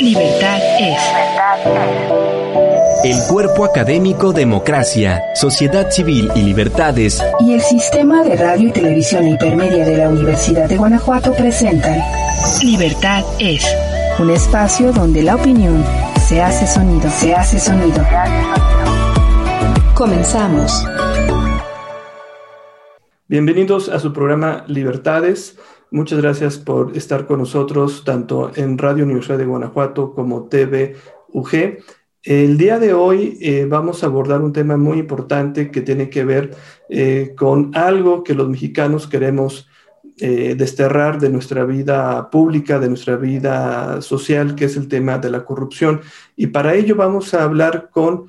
Libertad es. El cuerpo académico Democracia, Sociedad Civil y Libertades y el Sistema de Radio y Televisión Intermedia de la Universidad de Guanajuato presentan Libertad es. Un espacio donde la opinión se hace sonido, se hace sonido. Comenzamos. Bienvenidos a su programa Libertades. Muchas gracias por estar con nosotros tanto en Radio Universidad de Guanajuato como TV UG. El día de hoy eh, vamos a abordar un tema muy importante que tiene que ver eh, con algo que los mexicanos queremos eh, desterrar de nuestra vida pública, de nuestra vida social, que es el tema de la corrupción. Y para ello vamos a hablar con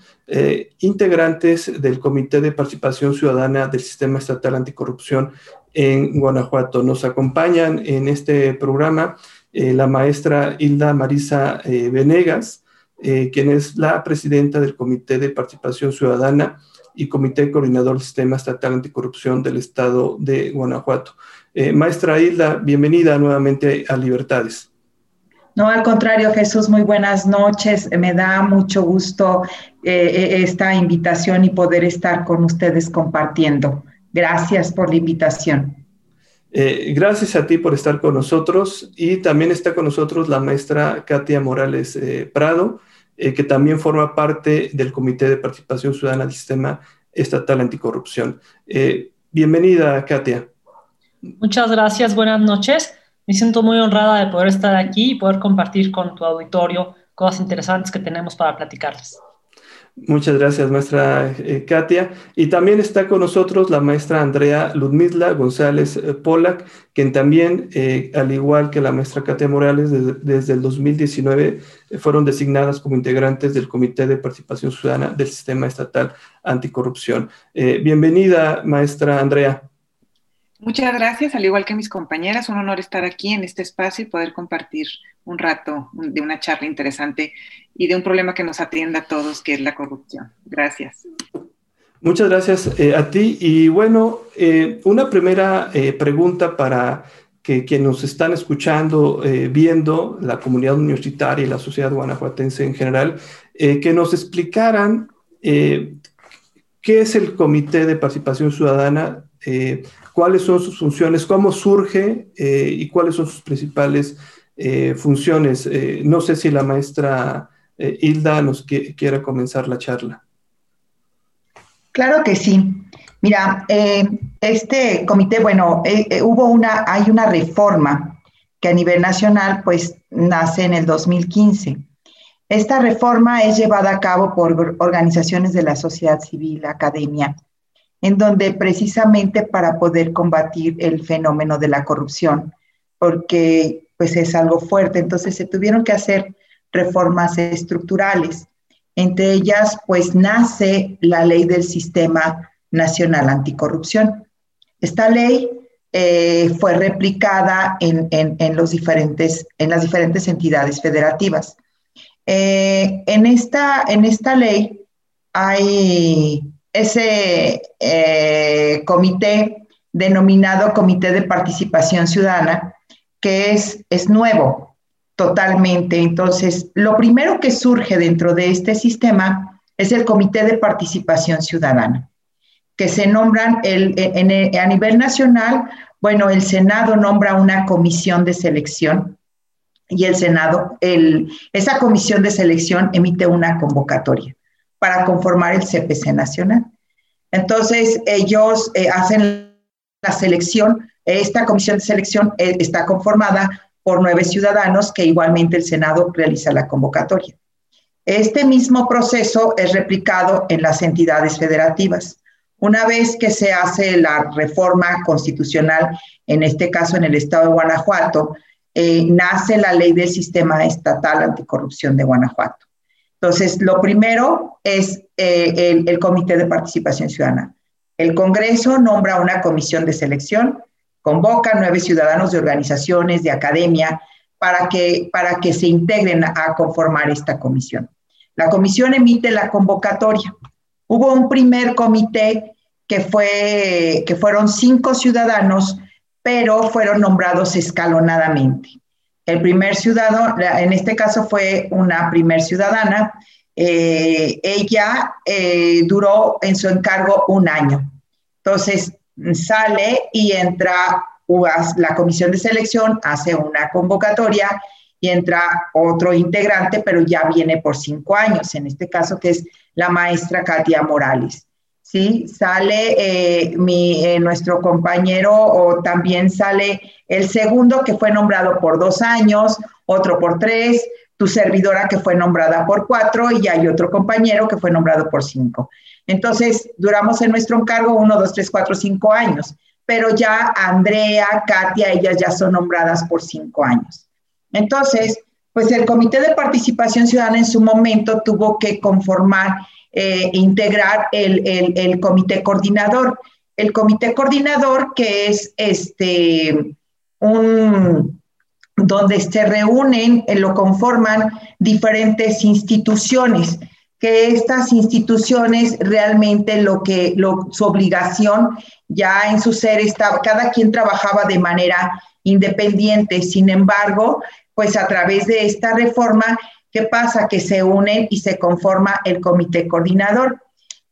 integrantes del Comité de Participación Ciudadana del Sistema Estatal Anticorrupción en Guanajuato. Nos acompañan en este programa eh, la maestra Hilda Marisa Venegas, quien es la presidenta del Comité de Participación Ciudadana y Comité Coordinador del Sistema Estatal Anticorrupción del Estado de Guanajuato. Eh, maestra Hilda, bienvenida nuevamente a Libertades. No, al contrario, Jesús, muy buenas noches. Me da mucho gusto eh, eh, esta invitación y poder estar con ustedes compartiendo. Gracias por la invitación. gracias a ti por estar con nosotros y también está con nosotros la maestra Katia Morales Prado, que también forma parte del Comité de Participación Ciudadana del Sistema Estatal Anticorrupción. bienvenida, Katia. Muchas gracias, buenas noches. Me siento muy honrada de poder estar aquí y poder compartir con tu auditorio cosas interesantes que tenemos para platicarles. Muchas gracias, maestra eh, Katia. Y también está con nosotros la maestra Andrea Ludmila González eh, Polak, quien también, eh, al igual que la maestra Katia Morales, desde el 2019 fueron designadas como integrantes del Comité de Participación Ciudadana del Sistema Estatal Anticorrupción. bienvenida, maestra Andrea. Muchas gracias, al igual que mis compañeras, un honor estar aquí en este espacio y poder compartir un rato de una charla interesante y de un problema que nos atienda a todos, que es la corrupción. Gracias. Muchas gracias eh, a ti. Y bueno, eh, una primera eh, pregunta para que quienes nos están escuchando, viendo, la comunidad universitaria y la sociedad guanajuatense en general, que nos explicaran qué es el Comité de Participación Ciudadana cuáles son sus funciones, cómo surge eh, y cuáles son sus principales eh, funciones. Eh, no sé si la maestra Hilda nos quiera comenzar la charla. Claro que sí. Mira, este comité, bueno, hubo una, hay una reforma que a nivel nacional, pues, nace en el 2015. Esta reforma es llevada a cabo por organizaciones de la sociedad civil, academia, en donde precisamente para poder combatir el fenómeno de la corrupción, porque pues es algo fuerte, entonces se tuvieron que hacer reformas estructurales. Entre ellas, pues nace la ley del Sistema Nacional Anticorrupción. Esta ley eh, fue replicada en, los diferentes, en las diferentes entidades federativas. Eh, en, esta, en esta ley hay ese eh, comité denominado Comité de Participación Ciudadana, que es, es nuevo totalmente. Entonces, lo primero que surge dentro de este sistema es el Comité de Participación Ciudadana, que se nombran el, a nivel nacional, bueno, el Senado nombra una comisión de selección y el Senado, el, esa comisión de selección emite una convocatoria para conformar el CPC nacional. Entonces, ellos eh, hacen la selección. Esta comisión de selección eh, está conformada por nueve ciudadanos que igualmente el Senado realiza la convocatoria. Este mismo proceso es replicado en las entidades federativas. Una vez que se hace la reforma constitucional, en este caso en el estado de Guanajuato, eh, nace la ley del sistema estatal anticorrupción de Guanajuato. Entonces, lo primero es eh, el, Comité de Participación Ciudadana. El Congreso nombra una comisión de selección, convoca nueve ciudadanos de organizaciones, de academia, para que, para que se integren a conformar esta comisión. La comisión emite la convocatoria. Hubo un primer comité que, fue, que fueron cinco ciudadanos, pero fueron nombrados escalonadamente. El primer ciudadano, en este caso fue una primer ciudadana, eh, ella eh, duró en su encargo un año. Entonces sale y entra la comisión de selección, hace una convocatoria y entra otro integrante, pero ya viene por cinco años, en este caso que es la maestra Katia Morales. ¿Sí? Sale eh, mi, nuestro compañero o también sale el segundo que fue nombrado por dos años, otro por tres, tu servidora que fue nombrada por cuatro y hay otro compañero que fue nombrado por cinco. Entonces, duramos en nuestro encargo uno, dos, tres, cuatro, cinco años, pero ya Andrea, Katia, ellas ya son nombradas por cinco años. Entonces, pues el Comité de Participación Ciudadana en su momento tuvo que conformar, e integrar el, el, el comité coordinador. El comité coordinador que es este, un, donde se reúnen, eh, lo conforman diferentes instituciones, que estas instituciones realmente lo que, su obligación ya en su ser estaba, cada quien trabajaba de manera independiente, sin embargo, pues a través de esta reforma, ¿qué pasa? Que se unen y se conforma el comité coordinador.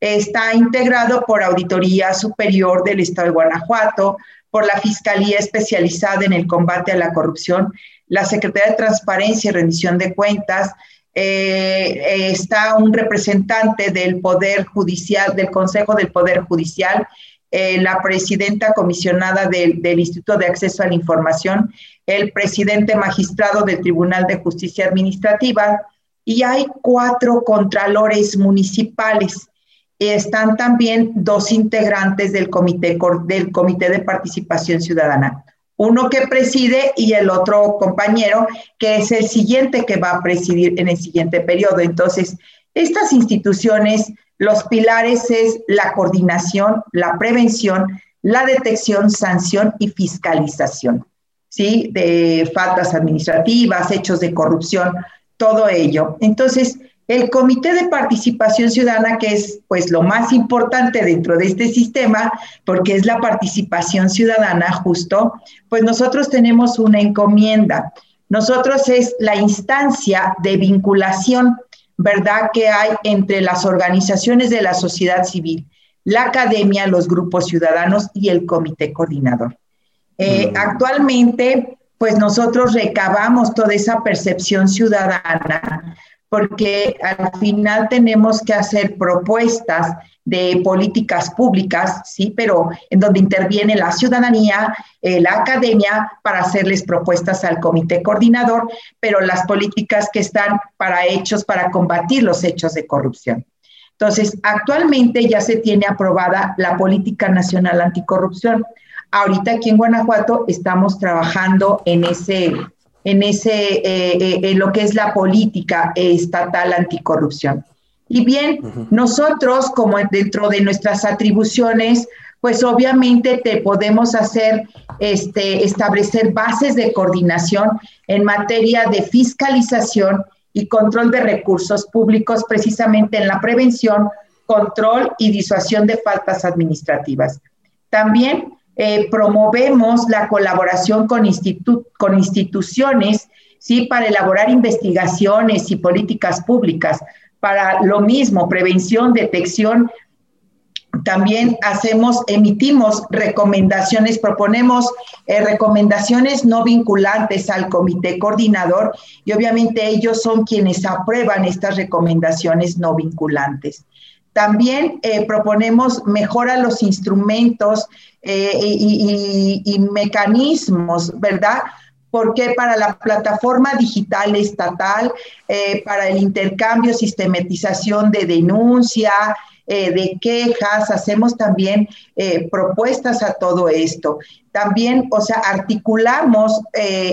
Está integrado por Auditoría Superior del Estado de Guanajuato, por la Fiscalía Especializada en el Combate a la Corrupción, la Secretaría de Transparencia y Rendición de Cuentas, eh, eh, está un representante del Poder Judicial, del Consejo del Poder Judicial, eh, la presidenta comisionada del, Instituto de Acceso a la Información, el presidente magistrado del Tribunal de Justicia Administrativa, y hay cuatro contralores municipales están también dos integrantes del comité, del comité de participación ciudadana. Uno que preside y el otro compañero que es el siguiente que va a presidir en el siguiente periodo. Entonces, estas instituciones, los pilares es la coordinación, la prevención, la detección, sanción y fiscalización, ¿sí? De faltas administrativas, hechos de corrupción, todo ello. Entonces, el Comité de Participación Ciudadana, que es pues lo más importante dentro de este sistema, porque es la participación ciudadana justo, pues nosotros tenemos una encomienda. Nosotros es la instancia de vinculación, ¿verdad?, que hay entre las organizaciones de la sociedad civil, la academia, los grupos ciudadanos y el comité coordinador. Eh. Actualmente, pues nosotros recabamos toda esa percepción ciudadana porque al final tenemos que hacer propuestas de políticas públicas, sí, pero en donde interviene la ciudadanía, eh, la academia, para hacerles propuestas al comité coordinador, pero las políticas que están para hechos, para combatir los hechos de corrupción. Entonces, actualmente ya se tiene aprobada la Política Nacional Anticorrupción. Ahorita aquí en Guanajuato estamos trabajando en ese en, ese, eh, eh, en lo que es la política estatal anticorrupción. Y bien, nosotros, como dentro de nuestras atribuciones, pues obviamente te podemos hacer, este, establecer bases de coordinación en materia de fiscalización y control de recursos públicos, precisamente en la prevención, control y disuasión de faltas administrativas. También eh, promovemos la colaboración con, con instituciones, ¿sí? Para elaborar investigaciones y políticas públicas. Para lo mismo, prevención, detección, también hacemos, emitimos recomendaciones, proponemos eh, recomendaciones no vinculantes al comité coordinador y obviamente ellos son quienes aprueban estas recomendaciones no vinculantes. También eh, proponemos mejorar los instrumentos eh, y, mecanismos, ¿verdad? Porque para la plataforma digital estatal, eh, para el intercambio, sistematización de denuncia, de quejas, hacemos también propuestas a todo esto. También, o sea, articulamos,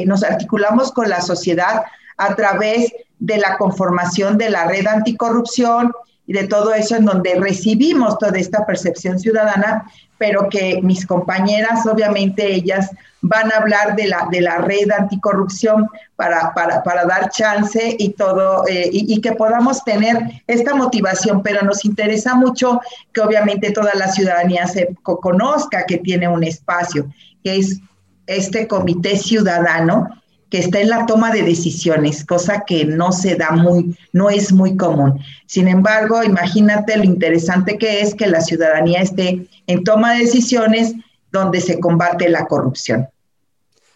nos articulamos con la sociedad a través de la conformación de la red anticorrupción, y de todo eso en donde recibimos toda esta percepción ciudadana, pero que mis compañeras, obviamente ellas van a hablar de la, de la red anticorrupción para, para, para dar chance y todo, eh, y, que podamos tener esta motivación, pero nos interesa mucho que obviamente toda la ciudadanía se conozca que tiene un espacio, que es este comité ciudadano, que está en la toma de decisiones, cosa que no se da muy, no es muy común. Sin embargo, imagínate lo interesante que es que la ciudadanía esté en toma de decisiones donde se combate la corrupción.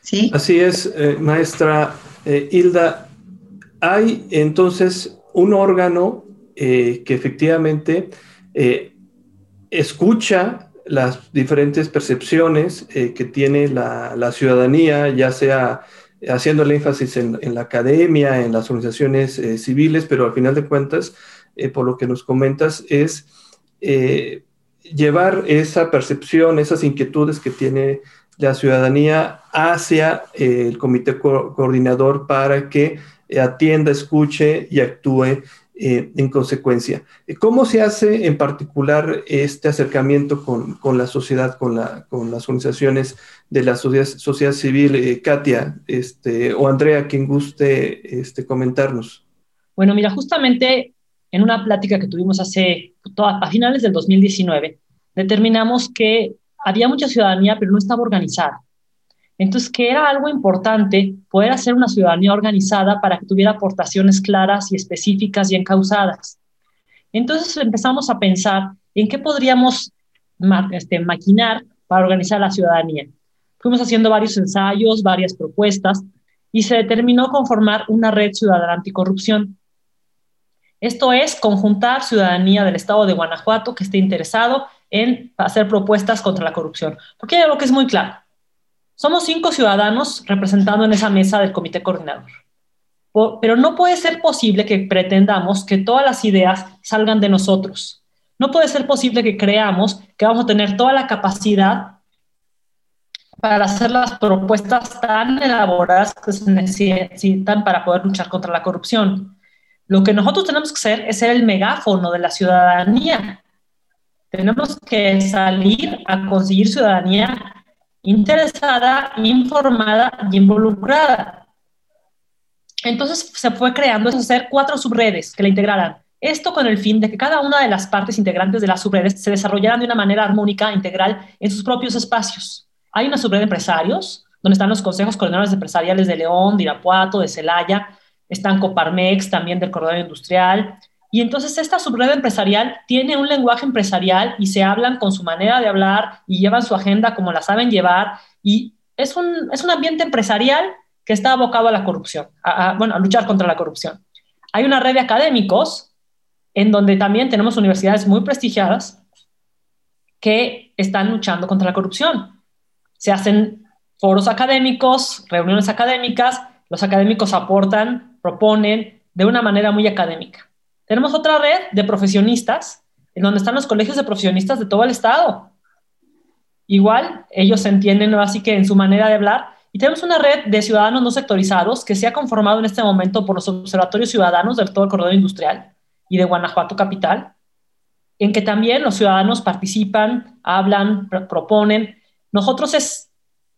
¿Sí? Así es, eh, maestra eh, Hilda. Hay entonces un órgano eh, que efectivamente escucha las diferentes percepciones que tiene la, la ciudadanía, ya sea haciendo el énfasis en, la academia, en las organizaciones eh, civiles, pero al final de cuentas, eh, por lo que nos comentas, es eh, llevar esa percepción, esas inquietudes que tiene la ciudadanía hacia el comité coordinador para que atienda, escuche y actúe eh, en consecuencia. ¿Cómo se hace en particular este acercamiento con, la sociedad, con, la, con, las organizaciones de la sociedad, civil? Eh, Katia este, o Andrea, quien guste este, comentarnos. Bueno, mira, justamente en una plática que tuvimos hace, a finales del 2019, determinamos que había mucha ciudadanía, pero no estaba organizada. Entonces, que era algo importante poder hacer una ciudadanía organizada para que tuviera aportaciones claras y específicas y encausadas. Entonces empezamos a pensar en qué podríamos este, maquinar para organizar la ciudadanía. Fuimos haciendo varios ensayos, varias propuestas, y se determinó conformar una red ciudadana anticorrupción. Esto es conjuntar ciudadanía del estado de Guanajuato que esté interesado en hacer propuestas contra la corrupción. Porque hay algo que es muy claro. Somos cinco ciudadanos representando en esa mesa del comité coordinador. Pero no puede ser posible que pretendamos que todas las ideas salgan de nosotros. No puede ser posible que creamos que vamos a tener toda la capacidad para hacer las propuestas tan elaboradas que se necesitan para poder luchar contra la corrupción. Lo que nosotros tenemos que hacer es ser el megáfono de la ciudadanía. Tenemos que salir a conseguir ciudadanía interesada, informada y involucrada. Entonces se fue creando, hacer cuatro subredes que la integraran. Esto con el fin de que cada una de las partes integrantes de las subredes se desarrollaran de una manera armónica, integral, en sus propios espacios. Hay una subred de empresarios, donde están los consejos coordinadores empresariales de León, de Irapuato, de Celaya, están Coparmex, también del Corredor Industrial, y entonces esta subred empresarial tiene un lenguaje empresarial y se hablan con su manera de hablar y llevan su agenda como la saben llevar. Y es un, es un ambiente empresarial que está abocado a la corrupción, bueno, a luchar contra la corrupción. Hay una red de académicos en donde también tenemos universidades muy prestigiadas que están luchando contra la corrupción. Se hacen foros académicos, reuniones académicas, los académicos aportan, proponen de una manera muy académica. Tenemos otra red de profesionistas, en donde están los colegios de profesionistas de todo el estado. Igual, ellos entienden así que en su manera de hablar. Y tenemos una red de ciudadanos no sectorizados que se ha conformado en este momento por los observatorios ciudadanos del todo el corredor industrial y de Guanajuato Capital, en que también los ciudadanos participan, hablan, proponen. Nosotros es,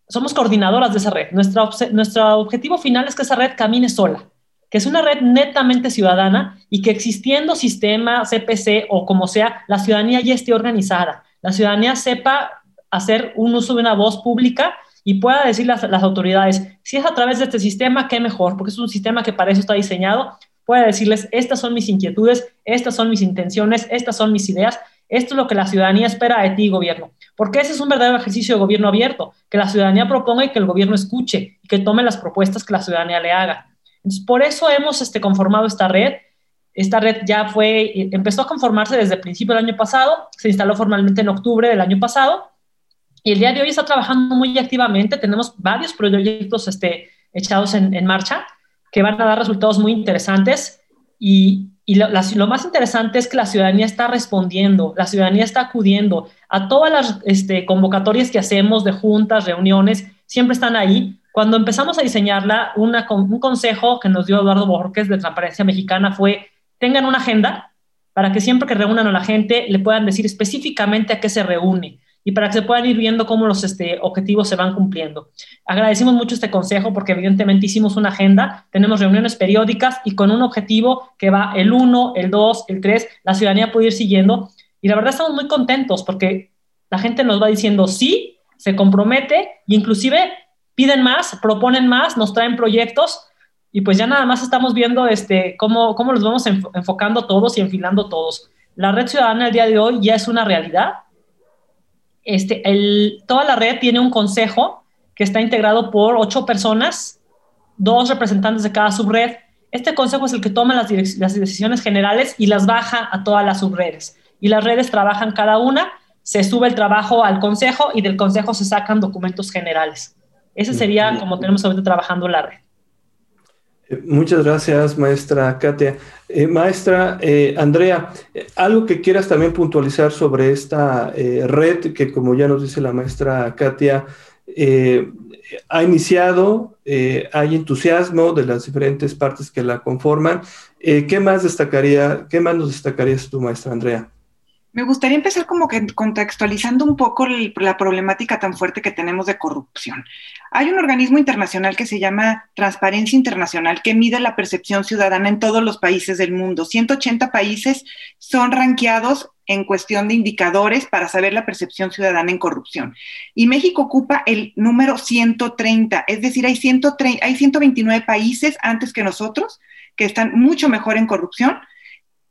somos coordinadoras de esa red. nuestro objetivo final es que esa red camine sola que es una red netamente ciudadana y que existiendo sistema CPC o como sea, la ciudadanía ya esté organizada, la ciudadanía sepa hacer un uso de una voz pública y pueda decir las, las autoridades, si es a través de este sistema, qué mejor, porque es un sistema que para eso está diseñado, pueda decirles, estas son mis inquietudes, estas son mis intenciones, estas son mis ideas, esto es lo que la ciudadanía espera de ti, gobierno. Porque ese es un verdadero ejercicio de gobierno abierto, que la ciudadanía proponga y que el gobierno escuche y que tome las propuestas que la ciudadanía le haga por eso hemos este, conformado esta red. Esta red ya fue, empezó a conformarse desde el principio del año pasado, se instaló formalmente en octubre del año pasado y el día de hoy está trabajando muy activamente. Tenemos varios proyectos este, echados en, marcha que van a dar resultados muy interesantes y, lo, más interesante es que la ciudadanía está respondiendo, la ciudadanía está acudiendo a todas las este, convocatorias que hacemos de juntas, reuniones, siempre están ahí cuando empezamos a diseñarla, un consejo que nos dio Eduardo Borges de Transparencia Mexicana fue, tengan una agenda para que siempre que reúnan a la gente le puedan decir específicamente a qué se reúne y para que se puedan ir viendo cómo los este, objetivos se van cumpliendo. Agradecimos mucho este consejo porque evidentemente hicimos una agenda, tenemos reuniones periódicas y con un objetivo que va el 1, el 2, el 3, la ciudadanía puede ir siguiendo y la verdad estamos muy contentos porque la gente nos va diciendo sí, se compromete e inclusive piden más, proponen más, nos traen proyectos y pues ya nada más estamos viendo este, cómo, cómo los vamos enfocando todos y enfilando todos. La red ciudadana el día de hoy ya es una realidad. Este, el, toda la red tiene un consejo que está integrado por ocho personas, dos representantes de cada subred. Este consejo es el que toma las, las decisiones generales y las baja a todas las subredes. Y las redes trabajan cada una, se sube el trabajo al consejo y del consejo se sacan documentos generales. Ese sería como tenemos ahorita trabajando la red. Eh, muchas gracias, maestra Katia. Eh, maestra eh, Andrea, algo que quieras también puntualizar sobre esta red que, como ya nos dice la maestra Katia, ha iniciado, hay entusiasmo de las diferentes partes que la conforman. ¿Qué más destacaría, qué más nos destacarías tú, maestra Andrea? Me gustaría empezar como que contextualizando un poco la problemática tan fuerte que tenemos de corrupción. Hay un organismo internacional que se llama Transparencia Internacional que mide la percepción ciudadana en todos los países del mundo. 180 países son ranqueados en cuestión de indicadores para saber la percepción ciudadana en corrupción. Y México ocupa el número 130, es decir, hay, 130, hay 129 países antes que nosotros que están mucho mejor en corrupción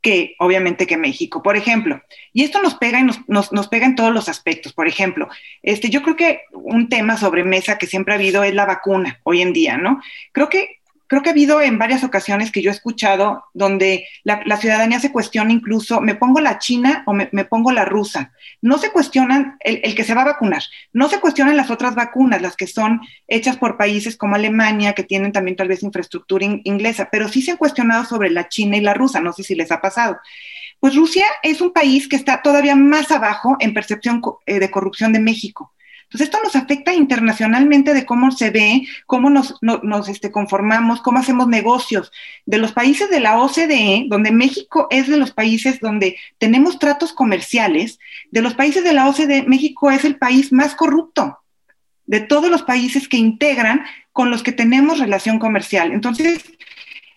que obviamente que México. Por ejemplo, y esto nos pega, y nos, nos, pega en todos los aspectos. Por ejemplo, este, yo creo que un tema sobre mesa que siempre ha habido es la vacuna hoy en día, ¿no? Creo que creo que ha habido en varias ocasiones que yo he escuchado donde la, ciudadanía se cuestiona incluso, ¿me pongo la china o me, pongo la rusa? No se cuestionan el, que se va a vacunar, no se cuestionan las otras vacunas, las que son hechas por países como Alemania, que tienen también tal vez infraestructura inglesa, pero sí se han cuestionado sobre la china y la rusa, no sé si les ha pasado. Pues Rusia es un país que está todavía más abajo en percepción eh, de corrupción de México. Entonces, esto nos afecta internacionalmente de cómo se ve, cómo nos, este, conformamos, cómo hacemos negocios. De los países de la OCDE, donde México es de los países donde tenemos tratos comerciales, de los países de la OCDE, México es el país más corrupto de todos los países que integran con los que tenemos relación comercial. Entonces,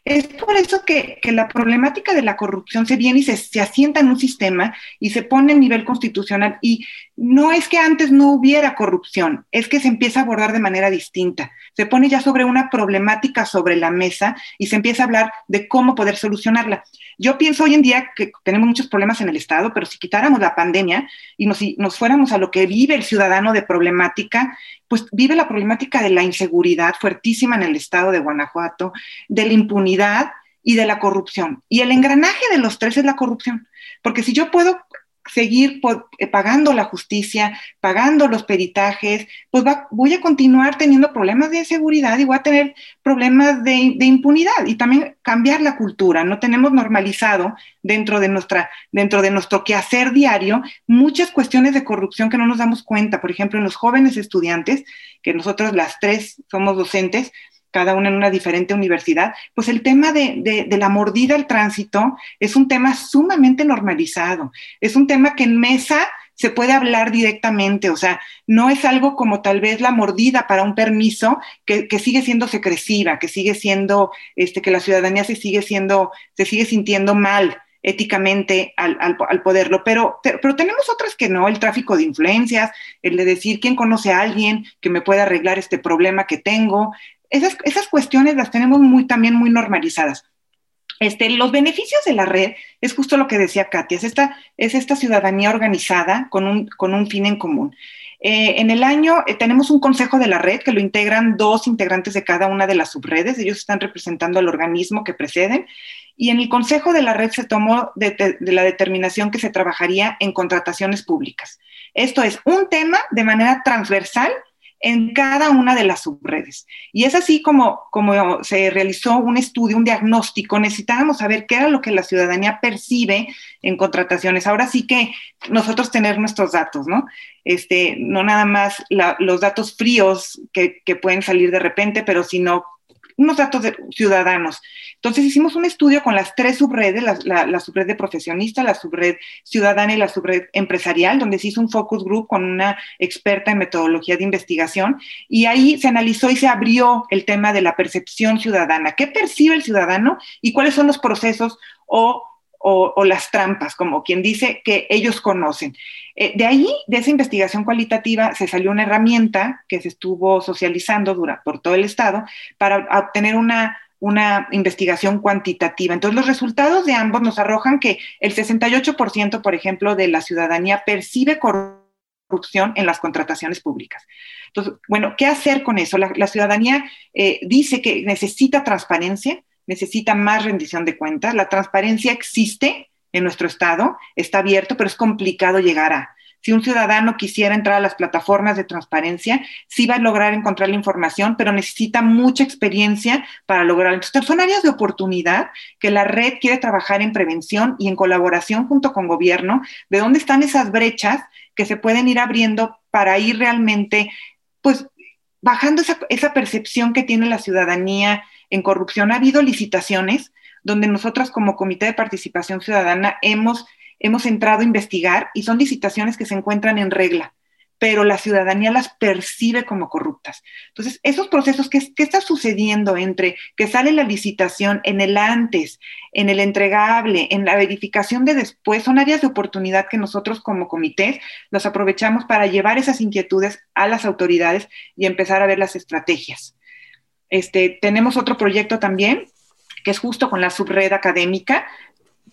es por eso que, la problemática de la corrupción se viene y se, asienta en un sistema y se pone a nivel constitucional. Y no es que antes no hubiera corrupción, es que se empieza a abordar de manera distinta. Se pone ya sobre una problemática sobre la mesa y se empieza a hablar de cómo poder solucionarla. Yo pienso hoy en día que tenemos muchos problemas en el Estado, pero si quitáramos la pandemia y nos, nos fuéramos a lo que vive el ciudadano de problemática, pues vive la problemática de la inseguridad fuertísima en el Estado de Guanajuato, de la impunidad y de la corrupción. Y el engranaje de los tres es la corrupción. Porque si yo puedo seguir eh, pagando la justicia, pagando los peritajes, pues voy a continuar teniendo problemas de inseguridad y voy a tener problemas de, impunidad y también cambiar la cultura. No tenemos normalizado dentro de, nuestra, dentro de nuestro quehacer diario muchas cuestiones de corrupción que no nos damos cuenta. Por ejemplo, en los jóvenes estudiantes, que nosotros las tres somos docentes, cada una en una diferente universidad, pues el tema de, la mordida al tránsito es un tema sumamente normalizado, es un tema que en mesa se puede hablar directamente, o sea, no es algo como tal vez la mordida para un permiso que, sigue siendo secresiva, que sigue siendo, este, que la ciudadanía se sigue siendo, se sigue sintiendo mal éticamente al, al, poderlo, pero, pero, tenemos otras que no, el tráfico de influencias, el de decir quién conoce a alguien que me pueda arreglar este problema que tengo, esas, cuestiones las tenemos muy, también muy normalizadas. Este, los beneficios de la red es justo lo que decía Katia, es esta, es esta ciudadanía organizada con un, con un fin en común. Eh, en el año eh, tenemos un consejo de la red que lo integran dos integrantes de cada una de las subredes, ellos están representando al organismo que preceden, y en el consejo de la red se tomó de la determinación que se trabajaría en contrataciones públicas. Esto es un tema de manera transversal en cada una de las subredes. Y es así como, como se realizó un estudio, un diagnóstico, necesitábamos saber qué era lo que la ciudadanía percibe en contrataciones. Ahora sí que nosotros tener nuestros datos, ¿no? Este, no nada más los datos fríos que, que pueden salir de repente, pero sino unos datos de ciudadanos. Entonces hicimos un estudio con las tres subredes, la, la, subred de profesionistas, la subred ciudadana y la subred empresarial, donde se hizo un focus group con una experta en metodología de investigación y ahí se analizó y se abrió el tema de la percepción ciudadana. ¿Qué percibe el ciudadano y cuáles son los procesos o o, las trampas, como quien dice que ellos conocen. Eh, de ahí, de esa investigación cualitativa, se salió una herramienta que se estuvo socializando por todo el Estado para obtener una, una investigación cuantitativa. Entonces, los resultados de ambos nos arrojan que el 68%, por ejemplo, de la ciudadanía percibe corrupción en las contrataciones públicas. Entonces, bueno, ¿qué hacer con eso? La, ciudadanía eh, dice que necesita transparencia, necesita más rendición de cuentas. La transparencia existe en nuestro Estado, está abierto, pero es complicado llegar a. Si un ciudadano quisiera entrar a las plataformas de transparencia, sí va a lograr encontrar la información, pero necesita mucha experiencia para lograrlo. Entonces, son áreas de oportunidad que la red quiere trabajar en prevención y en colaboración junto con gobierno, de dónde están esas brechas que se pueden ir abriendo para ir realmente, pues, bajando esa, esa percepción que tiene la ciudadanía en corrupción. Ha habido licitaciones donde nosotras como Comité de Participación Ciudadana hemos, hemos entrado a investigar y son licitaciones que se encuentran en regla pero la ciudadanía las percibe como corruptas. Entonces, esos procesos, ¿qué, ¿qué, está sucediendo entre que sale la licitación en el antes, en el entregable, en la verificación de después? Son áreas de oportunidad que nosotros como comités los aprovechamos para llevar esas inquietudes a las autoridades y empezar a ver las estrategias. Este, tenemos otro proyecto también, que es justo con la subred académica,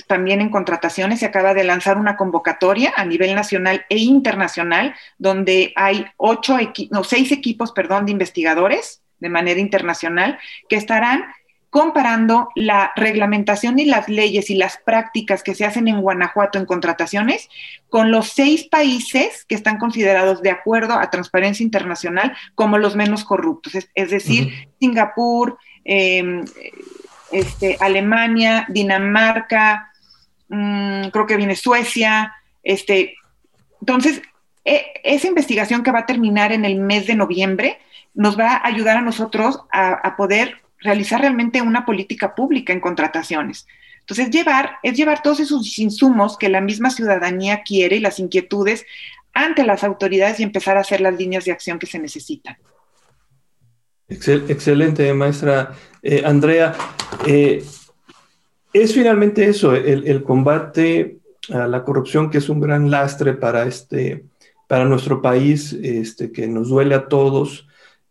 también en contrataciones se acaba de lanzar una convocatoria a nivel nacional e internacional, donde hay ocho no, seis equipos perdón, de investigadores de manera internacional que estarán comparando la reglamentación y las leyes y las prácticas que se hacen en Guanajuato en contrataciones con los seis países que están considerados de acuerdo a Transparencia Internacional como los menos corruptos, es, decir, Singapur, em, este, Alemania, Dinamarca, mm, creo que viene Suecia. Este, entonces, e, esa investigación que va a terminar en el mes de noviembre nos va a ayudar a nosotros a poder realizar realmente una política pública en contrataciones. Entonces, llevar, es llevar todos esos insumos que la misma ciudadanía quiere y las inquietudes ante las autoridades y empezar a hacer las líneas de acción que se necesitan. excelente, maestra eh, Andrea. Eh, es finalmente eso, el, combate a la corrupción, que es un gran lastre para, este, para nuestro país, este, que nos duele a todos.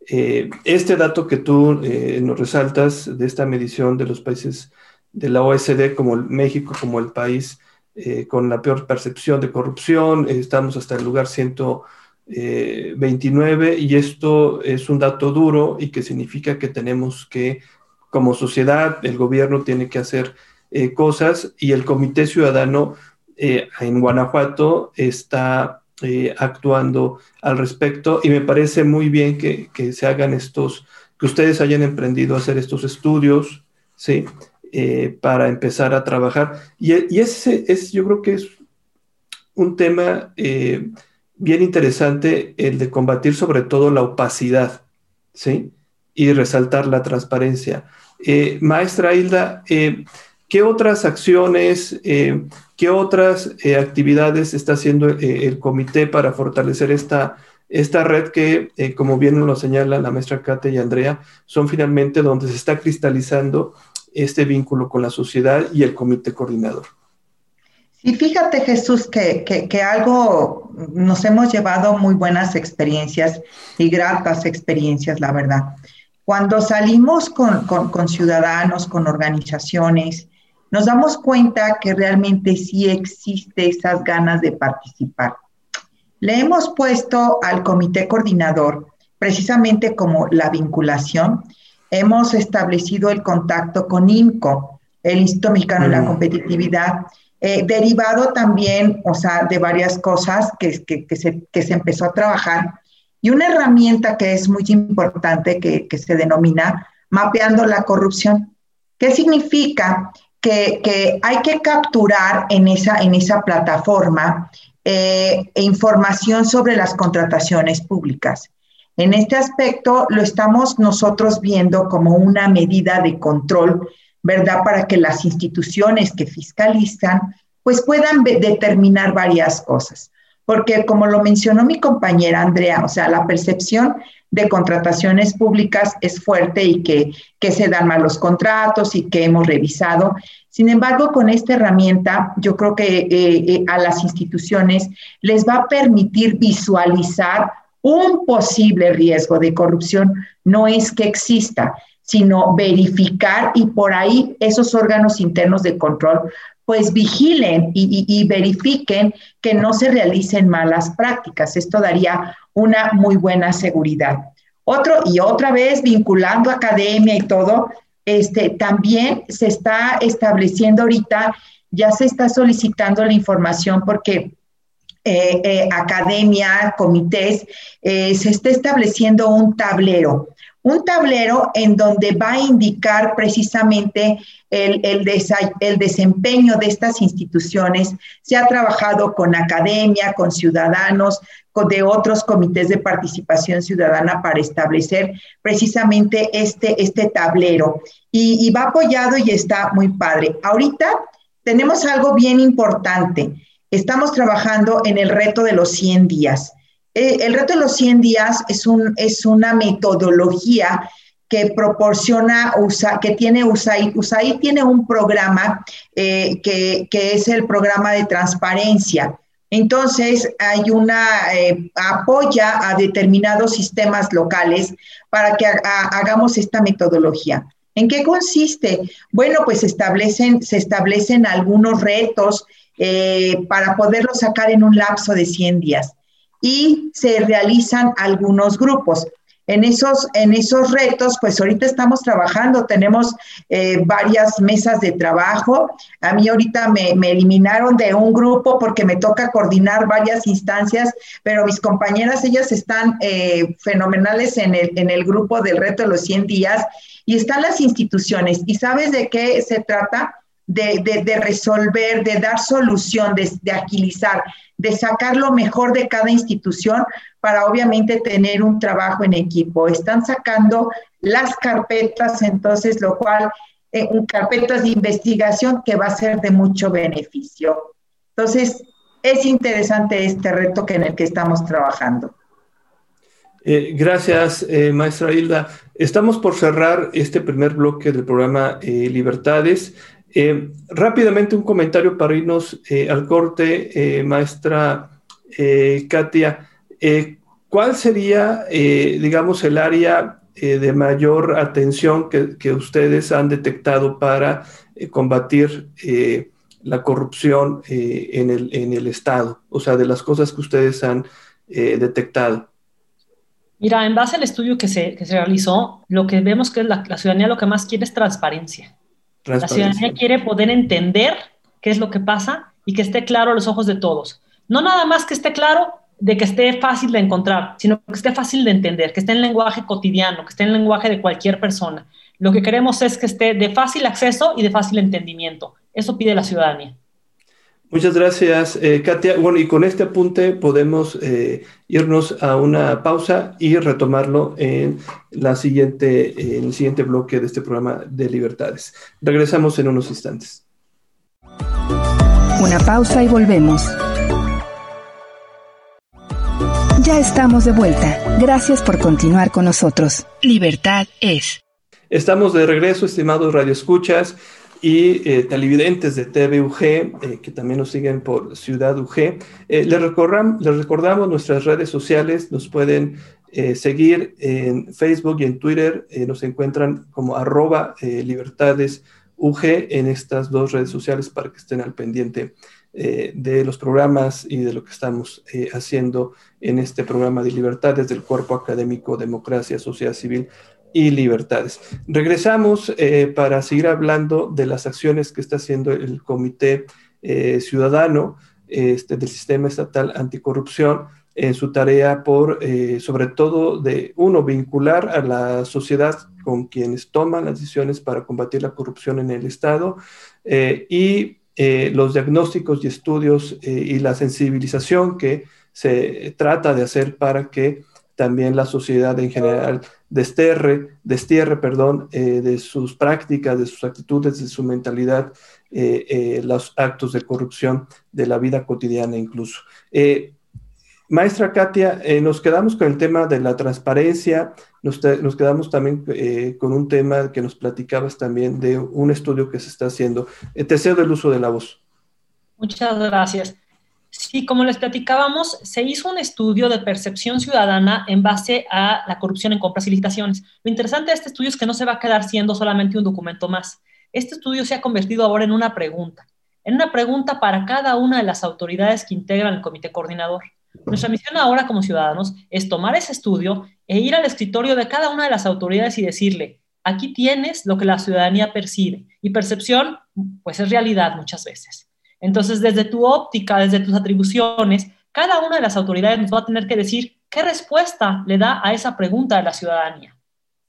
Eh, este dato que tú eh, nos resaltas de esta medición de los países de la OSD como México, como el país eh, con la peor percepción de corrupción, estamos hasta el lugar 129 y esto es un dato duro y que significa que tenemos que, como sociedad, el gobierno tiene que hacer cosas y el Comité Ciudadano en Guanajuato está eh, actuando al respecto y me parece muy bien que, se hagan estos, que ustedes hayan emprendido a hacer estos estudios, ¿sí? Eh, para empezar a trabajar. Y, ese es, yo creo que es un tema eh, bien interesante, el de combatir sobre todo la opacidad, ¿sí? Y resaltar la transparencia. maestra Hilda, ¿qué otras acciones ¿Qué otras eh, actividades está haciendo eh, el comité para fortalecer esta, esta red que, eh, como bien lo señala la maestra Kate y Andrea, son finalmente donde se está cristalizando este vínculo con la sociedad y el comité coordinador? Sí, fíjate Jesús que, que, algo nos hemos llevado muy buenas experiencias y gratas experiencias, la verdad. Cuando salimos con, con ciudadanos, con organizaciones, nos damos cuenta que realmente sí existe esas ganas de participar. Le hemos puesto al comité coordinador precisamente como la vinculación. Hemos establecido el contacto con INCO, el Instituto Mexicano de la mm. Competitividad, eh, derivado también, o sea, de varias cosas que, que, se, que, se, empezó a trabajar. Y una herramienta que es muy importante que, que se denomina mapeando la corrupción. ¿Qué significa? Que, hay que capturar en esa, en esa plataforma eh, información sobre las contrataciones públicas. En este aspecto lo estamos nosotros viendo como una medida de control, ¿verdad? Para que las instituciones que fiscalizan pues puedan determinar varias cosas. Porque como lo mencionó mi compañera Andrea, o sea, la percepción de contrataciones públicas es fuerte y que, se dan malos contratos y que hemos revisado. Sin embargo, con esta herramienta, yo creo que eh, eh, a las instituciones les va a permitir visualizar un posible riesgo de corrupción. No es que exista, sino verificar y por ahí esos órganos internos de control pues vigilen y, verifiquen que no se realicen malas prácticas. Esto daría una muy buena seguridad. Otro, y otra vez vinculando academia y todo, este, también se está estableciendo ahorita, ya se está solicitando la información porque eh, eh, academia, comités, eh, se está estableciendo un tablero un tablero en donde va a indicar precisamente el, el, desempeño de estas instituciones. Se ha trabajado con academia, con ciudadanos, con de otros comités de participación ciudadana para establecer precisamente este, este tablero. Y, y va apoyado y está muy padre. Ahorita tenemos algo bien importante. Estamos trabajando en el reto de los 100 días. Eh, el reto de los 100 días es, un, es una metodología que proporciona, que tiene USAID. USAID tiene un programa eh, que, es el programa de transparencia. Entonces, hay una, eh, apoya a determinados sistemas locales para que hagamos esta metodología. ¿En qué consiste? Bueno, pues establecen, se establecen algunos retos para poderlo sacar en un lapso de 100 días y se realizan algunos grupos. En esos, en esos retos, pues ahorita estamos trabajando, tenemos eh, varias mesas de trabajo. A mí ahorita me, eliminaron de un grupo porque me toca coordinar varias instancias, pero mis compañeras, ellas están eh, fenomenales en el, en el grupo del reto de los 100 días y están las instituciones. ¿Y sabes de qué se trata? de, resolver, de dar solución, de, agilizar, de sacar lo mejor de cada institución para obviamente tener un trabajo en equipo. Están sacando las carpetas, entonces, lo cual, eh, carpetas de investigación que va a ser de mucho beneficio. Entonces, es interesante este reto que en el que estamos trabajando. Eh, gracias, eh, maestra Hilda. Estamos por cerrar este primer bloque del programa Libertades. Eh, rápidamente un comentario para irnos eh, al corte, eh, maestra Katia. ¿Cuál sería, digamos, el área de mayor atención que, ustedes han detectado para combatir la corrupción en el, Estado? O sea, de las cosas que ustedes han detectado. Mira, en base al estudio que se realizó, lo que vemos que la ciudadanía lo que más quiere es transparencia. La ciudadanía quiere poder entender qué es lo que pasa y que esté claro a los ojos de todos. No nada más que esté claro de que esté fácil de encontrar, sino que esté fácil de entender, que esté en lenguaje cotidiano, que esté en lenguaje de cualquier persona. Lo que queremos es que esté de fácil acceso y de fácil entendimiento. Eso pide la ciudadanía. Muchas gracias, eh, Katia. Bueno, y con este apunte podemos eh, irnos a una pausa y retomarlo en, la siguiente, en el siguiente bloque de este programa de libertades. Regresamos en unos instantes. Una pausa y volvemos. Ya estamos de vuelta. Gracias por continuar con nosotros. Libertad es. Estamos de regreso, estimados radioescuchas y eh, televidentes de TVUG, eh, que también nos siguen por Ciudad UG. Eh, les, les, recordamos nuestras redes sociales, nos pueden seguir en Facebook y en Twitter, nos encuentran como arroba libertades UG en estas dos redes sociales para que estén al pendiente de los programas y de lo que estamos haciendo en este programa de libertades del Cuerpo Académico Democracia, Sociedad Civil y libertades. Regresamos eh, para seguir hablando de las acciones que está haciendo el Comité eh, Ciudadano este, del Sistema Estatal Anticorrupción en su tarea por, eh, sobre todo, de, uno, vincular a la sociedad con quienes toman las decisiones para combatir la corrupción en el Estado y los diagnósticos y estudios y la sensibilización que se trata de hacer para que también la sociedad en general desterre, destierre perdón, eh, de sus prácticas, de sus actitudes, de su mentalidad, eh, eh, los actos de corrupción de la vida cotidiana incluso. Maestra Katia, nos quedamos con el tema de la transparencia, nos, quedamos también con un tema que nos platicabas también de un estudio que se está haciendo. Te cedo el uso de la voz. Muchas gracias. Sí, como les platicábamos, se hizo un estudio de percepción ciudadana en base a la corrupción en compras y licitaciones. Lo interesante de este estudio es que no se va a quedar siendo solamente un documento más. Este estudio se ha convertido ahora en una pregunta, en una pregunta para cada una de las autoridades que integran el comité coordinador. Nuestra misión ahora como ciudadanos es tomar ese estudio e ir al escritorio de cada una de las autoridades y decirle, aquí tienes lo que la ciudadanía percibe. Y percepción, pues es realidad muchas veces. Entonces, desde tu óptica, desde tus atribuciones, cada una de las autoridades nos va a tener que decir qué respuesta le da a esa pregunta de la ciudadanía.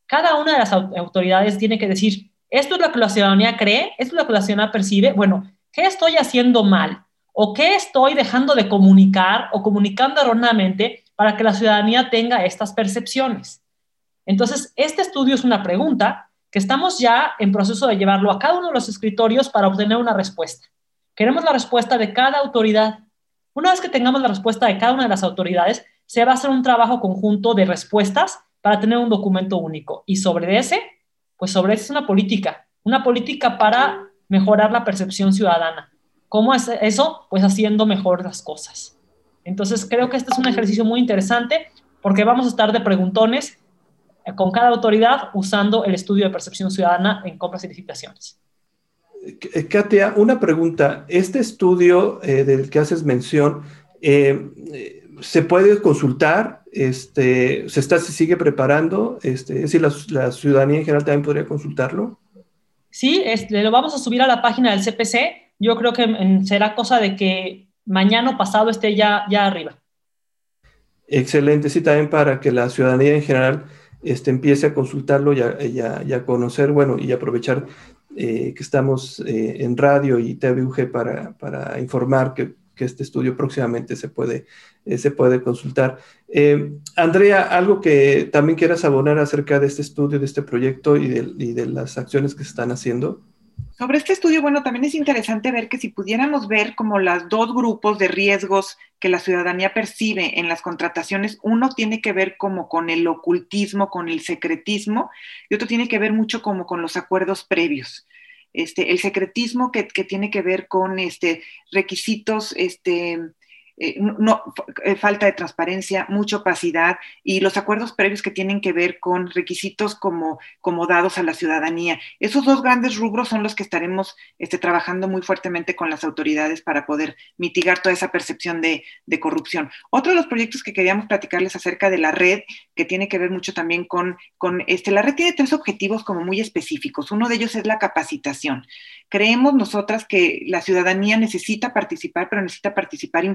Cada una de las autoridades tiene que decir, esto es lo que la ciudadanía cree, esto es lo que la ciudadanía percibe, bueno, ¿qué estoy haciendo mal? o qué estoy dejando de comunicar o comunicando erróneamente para que la ciudadanía tenga estas percepciones. Entonces, este estudio es una pregunta que estamos ya en proceso de llevarlo a cada uno de los escritorios para obtener una respuesta. Queremos la respuesta de cada autoridad. Una vez que tengamos la respuesta de cada una de las autoridades, se va a hacer un trabajo conjunto de respuestas para tener un documento único. Y sobre ese, pues sobre ese es una política, una política para mejorar la percepción ciudadana. ¿Cómo es eso? Pues haciendo mejor las cosas. Entonces creo que este es un ejercicio muy interesante porque vamos a estar de preguntones eh, con cada autoridad usando el estudio de percepción ciudadana en compras y licitaciones. Eh, Katia, una pregunta. Este estudio eh, del que haces mención, ¿se puede consultar? Este, ¿Se está, se sigue preparando? Este, es decir, la, la, ciudadanía en general también podría consultarlo. Sí, este, lo vamos a subir a la página del CPC yo creo que será cosa de que mañana o pasado esté ya, ya arriba. Excelente, sí, también para que la ciudadanía en general este, empiece a consultarlo y a, conocer, bueno, y aprovechar eh, que estamos eh, en radio y TVUG para, para informar que, este estudio próximamente se puede, eh, se puede consultar. Andrea, algo que también quieras abonar acerca de este estudio, de este proyecto y de, y de las acciones que se están haciendo. Sobre este estudio, bueno, también es interesante ver que si pudiéramos ver como los dos grupos de riesgos que la ciudadanía percibe en las contrataciones, uno tiene que ver como con el ocultismo, con el secretismo, y otro tiene que ver mucho como con los acuerdos previos. Este, el secretismo que, que tiene que ver con este, requisitos este, eh, no, eh, falta de transparencia, mucha opacidad y los acuerdos previos que tienen que ver con requisitos como, como dados a la ciudadanía. Esos dos grandes rubros son los que estaremos este, trabajando muy fuertemente con las autoridades para poder mitigar toda esa percepción de, de, corrupción. Otro de los proyectos que queríamos platicarles acerca de la red, que tiene que ver mucho también con, con este, la red tiene tres objetivos como muy específicos. Uno de ellos es la capacitación. Creemos nosotras que la ciudadanía necesita participar, pero necesita participar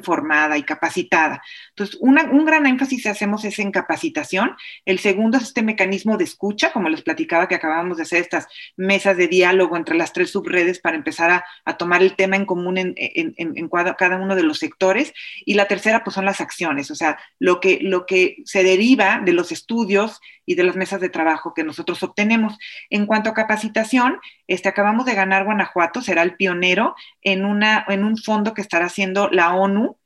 y capacitada. Entonces, un gran énfasis hacemos es en capacitación. El segundo es este mecanismo de escucha, como les platicaba que acabamos de hacer estas mesas de diálogo entre las tres subredes para empezar a, tomar el tema en común en, cada uno de los sectores. Y la tercera, pues son las acciones, o sea, lo que, que se deriva de los estudios y de las mesas de trabajo que nosotros obtenemos. En cuanto a capacitación, este, acabamos de ganar Guanajuato, será el pionero en un fondo que estará haciendo la ONU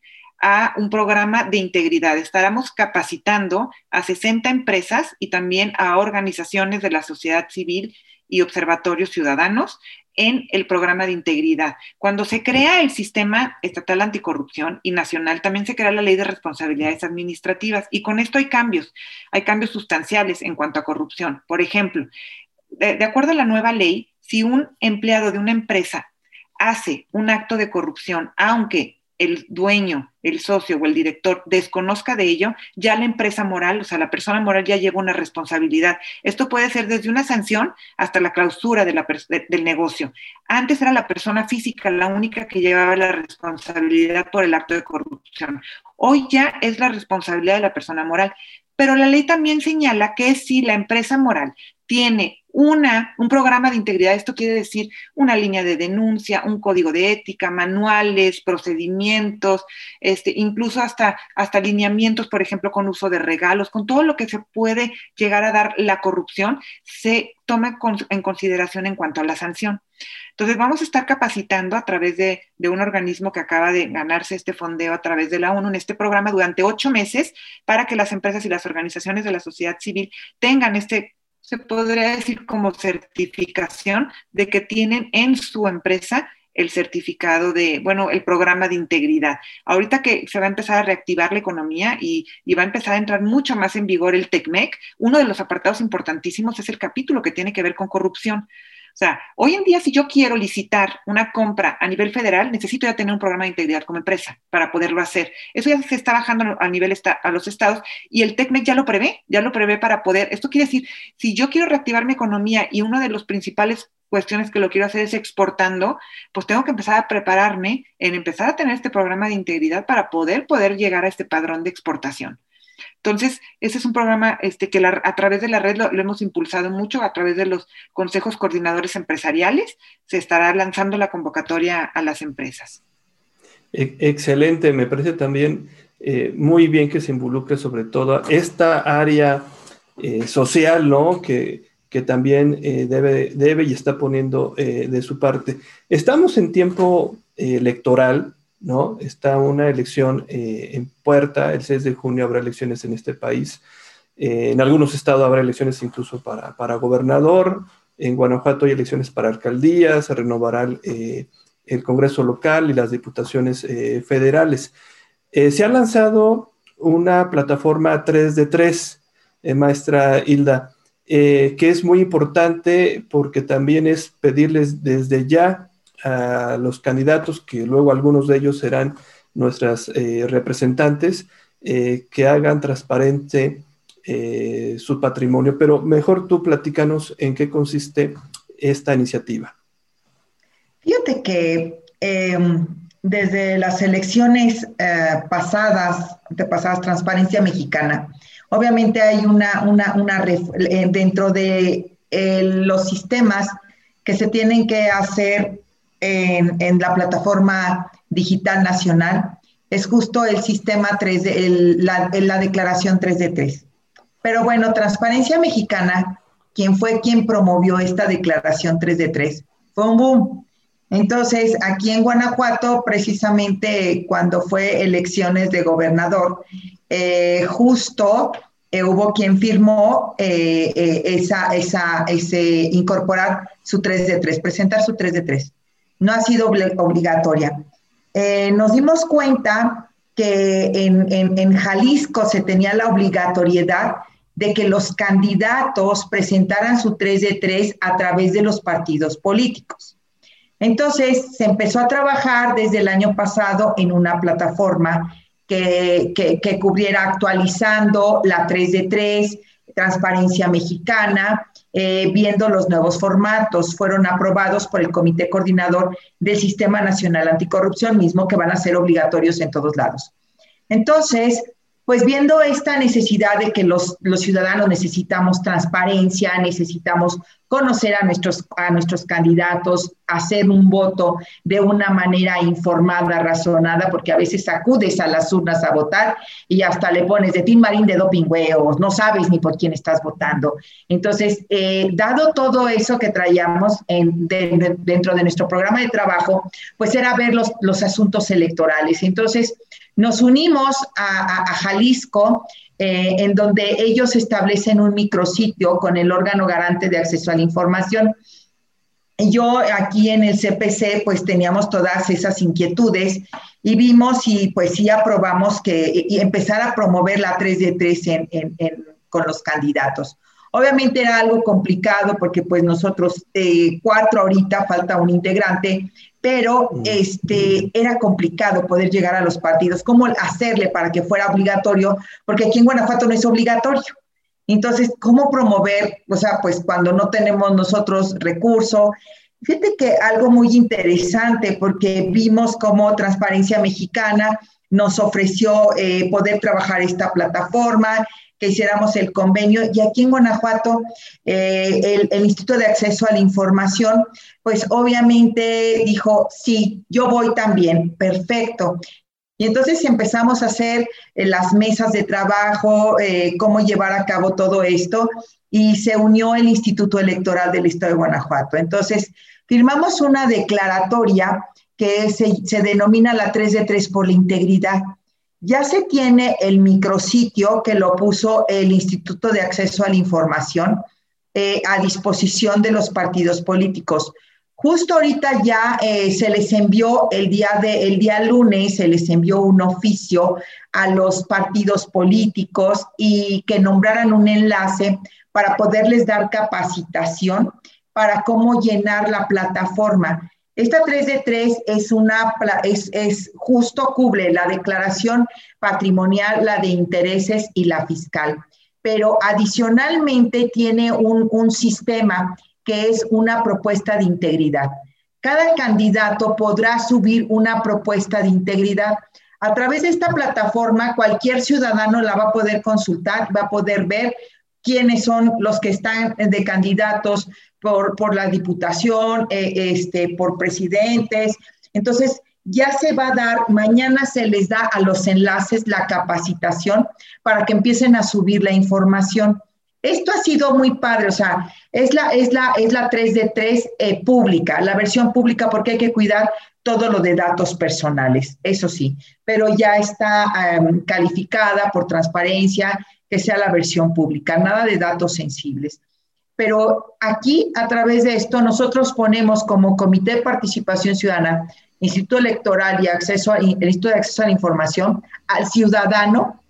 a un programa de integridad. Estaremos capacitando a 60 empresas y también a organizaciones de la sociedad civil y observatorios ciudadanos en el programa de integridad. Cuando se crea el sistema estatal anticorrupción y nacional, también se crea la ley de responsabilidades administrativas y con esto hay cambios, hay cambios sustanciales en cuanto a corrupción. Por ejemplo, de, de acuerdo a la nueva ley, si un empleado de una empresa hace un acto de corrupción, aunque el dueño, el socio o el director desconozca de ello, ya la empresa moral, o sea, la persona moral ya lleva una responsabilidad. Esto puede ser desde una sanción hasta la clausura del negocio. Antes era la persona física la única que llevaba la responsabilidad por el acto de corrupción. Hoy ya es la responsabilidad de la persona moral. Pero la ley también señala que si la empresa moral tiene una, un programa de integridad, esto quiere decir una línea de denuncia, un código de ética, manuales, procedimientos, este, incluso hasta, hasta por ejemplo, con uso de regalos, con todo lo que se puede llegar a dar la corrupción, se toma en consideración en cuanto a la sanción. Entonces, vamos a estar capacitando a través de, de, un organismo que acaba de ganarse este fondeo a través de la ONU en este programa durante ocho meses para que las empresas y las organizaciones de la sociedad civil tengan este se podría decir como certificación de que tienen en su empresa el certificado de, bueno, el programa de integridad. Ahorita que se va a empezar a reactivar la economía y, va a empezar a entrar mucho más en vigor el TECMEC, uno de los apartados importantísimos es el capítulo que tiene que ver con corrupción. Sea, hoy en día si yo quiero licitar una compra a nivel federal, necesito ya tener un programa de integridad como empresa para poderlo hacer. Eso ya se está bajando a nivel a los estados y el TECMEC ya lo prevé, ya lo prevé para poder. Esto quiere decir, si yo quiero reactivar mi economía y uno de los principales cuestiones que lo quiero hacer es exportando, pues tengo que empezar a prepararme en empezar a tener este programa de integridad para poder, poder llegar a este padrón de exportación. Entonces, ese es un programa este, que a través de la red lo, hemos impulsado mucho, a través de los consejos coordinadores empresariales, se estará lanzando la convocatoria a las empresas. E, excelente, me parece también eh, muy bien que se involucre sobre todo esta área eh, social, ¿no? Que, que también eh, debe, debe y está poniendo de su parte. Estamos en tiempo electoral, ¿no? Está una elección en puerta, el 6 de junio habrá elecciones en este país. en algunos estados habrá elecciones incluso para, para, gobernador, en Guanajuato hay elecciones para alcaldía, se renovará el, el Congreso local y las diputaciones federales. se ha lanzado una plataforma 3 de 3, maestra Hilda. Eh, que es muy importante porque también es pedirles desde ya a los candidatos, que luego algunos de ellos serán nuestras eh, representantes, eh, que hagan transparente su patrimonio. Pero mejor tú platícanos en qué consiste esta iniciativa. Fíjate que em, desde las elecciones pasadas, de pasadas Transparencia Mexicana, Obviamente hay una, una, una eh, dentro de eh, los sistemas que se tienen que hacer en, en, la plataforma digital nacional, es justo el sistema 3 de, el, la, la, declaración 3 de 3. Pero bueno, Transparencia Mexicana, quien fue quien promovió esta declaración 3 de 3, fue un boom. Entonces, aquí en Guanajuato, precisamente cuando fue elecciones de gobernador, eh, justo eh, hubo quien firmó eh, esa, esa, ese incorporar su 3 de 3, presentar su 3 de 3. No ha sido obligatoria. nos dimos cuenta que en, en, Jalisco se tenía la obligatoriedad de que los candidatos presentaran su 3 de 3 a través de los partidos políticos. Entonces, se empezó a trabajar desde el año pasado en una plataforma que, cubriera actualizando la 3 de 3, Transparencia Mexicana, eh, viendo los nuevos formatos. Fueron aprobados por el Comité Coordinador del Sistema Nacional Anticorrupción, mismo que van a ser obligatorios en todos lados. Entonces, pues viendo esta necesidad de que los, los, ciudadanos necesitamos transparencia, necesitamos conocer a nuestros, a nuestros candidatos, hacer un voto de una manera informada, razonada, porque a veces acudes a las urnas a votar y hasta le pones de Tim Marín de doping no sabes ni por quién estás votando. Entonces, eh, dado todo eso que traíamos en, dentro de nuestro programa de trabajo, pues era ver los, los asuntos electorales. Entonces, nos unimos a, Jalisco, eh, en donde ellos establecen un micrositio con el órgano garante de acceso a la información. Yo aquí en el CPC pues teníamos todas esas inquietudes y vimos y pues sí aprobamos que empezar a promover la 3 de 3 con los candidatos. Obviamente era algo complicado porque pues nosotros eh, cuatro ahorita falta un integrante, pero este, era complicado poder llegar a los partidos. ¿Cómo hacerle para que fuera obligatorio? Porque aquí en Guanajuato no es obligatorio. Entonces, ¿cómo promover? O sea, pues cuando no tenemos nosotros recurso. Fíjate que algo muy interesante, porque vimos cómo Transparencia Mexicana nos ofreció eh, poder trabajar esta plataforma, que hiciéramos el convenio. Y aquí en Guanajuato, eh, el, Instituto de Acceso a la Información, pues obviamente dijo, sí, yo voy también, perfecto. Y entonces empezamos a hacer eh, las mesas de trabajo, cómo llevar a cabo todo esto, y se unió el Instituto Electoral del Estado de Guanajuato. Entonces, firmamos una declaratoria que se, se denomina la 3 de 3 por la integridad. Ya se tiene el micrositio que lo puso el Instituto de Acceso a la Información eh, a disposición de los partidos políticos. Justo ahorita ya eh, se les envió el día, de, el día lunes, se les envió un oficio a los partidos políticos y que nombraran un enlace para poderles dar capacitación para cómo llenar la plataforma. Esta 3 de 3 es una, es, es justo cubre la declaración patrimonial, la de intereses y la fiscal, pero adicionalmente tiene un, un sistema que es una propuesta de integridad. Cada candidato podrá subir una propuesta de integridad. A través de esta plataforma, cualquier ciudadano la va a poder consultar, va a poder ver quiénes son los que están de candidatos por, por la diputación, eh, este, por presidentes. Entonces, ya se va a dar, mañana se les da a los enlaces la capacitación para que empiecen a subir la información. Esto ha sido muy padre, o sea, es la, es la, es la 3 de 3 eh, pública, la versión pública, porque hay que cuidar todo lo de datos personales, eso sí, pero ya está em, calificada por transparencia, que sea la versión pública, nada de datos sensibles. Pero aquí, a través de esto, nosotros ponemos como Comité de Participación Ciudadana, Instituto Electoral y acceso a, el Instituto de Acceso a la Información, al ciudadano,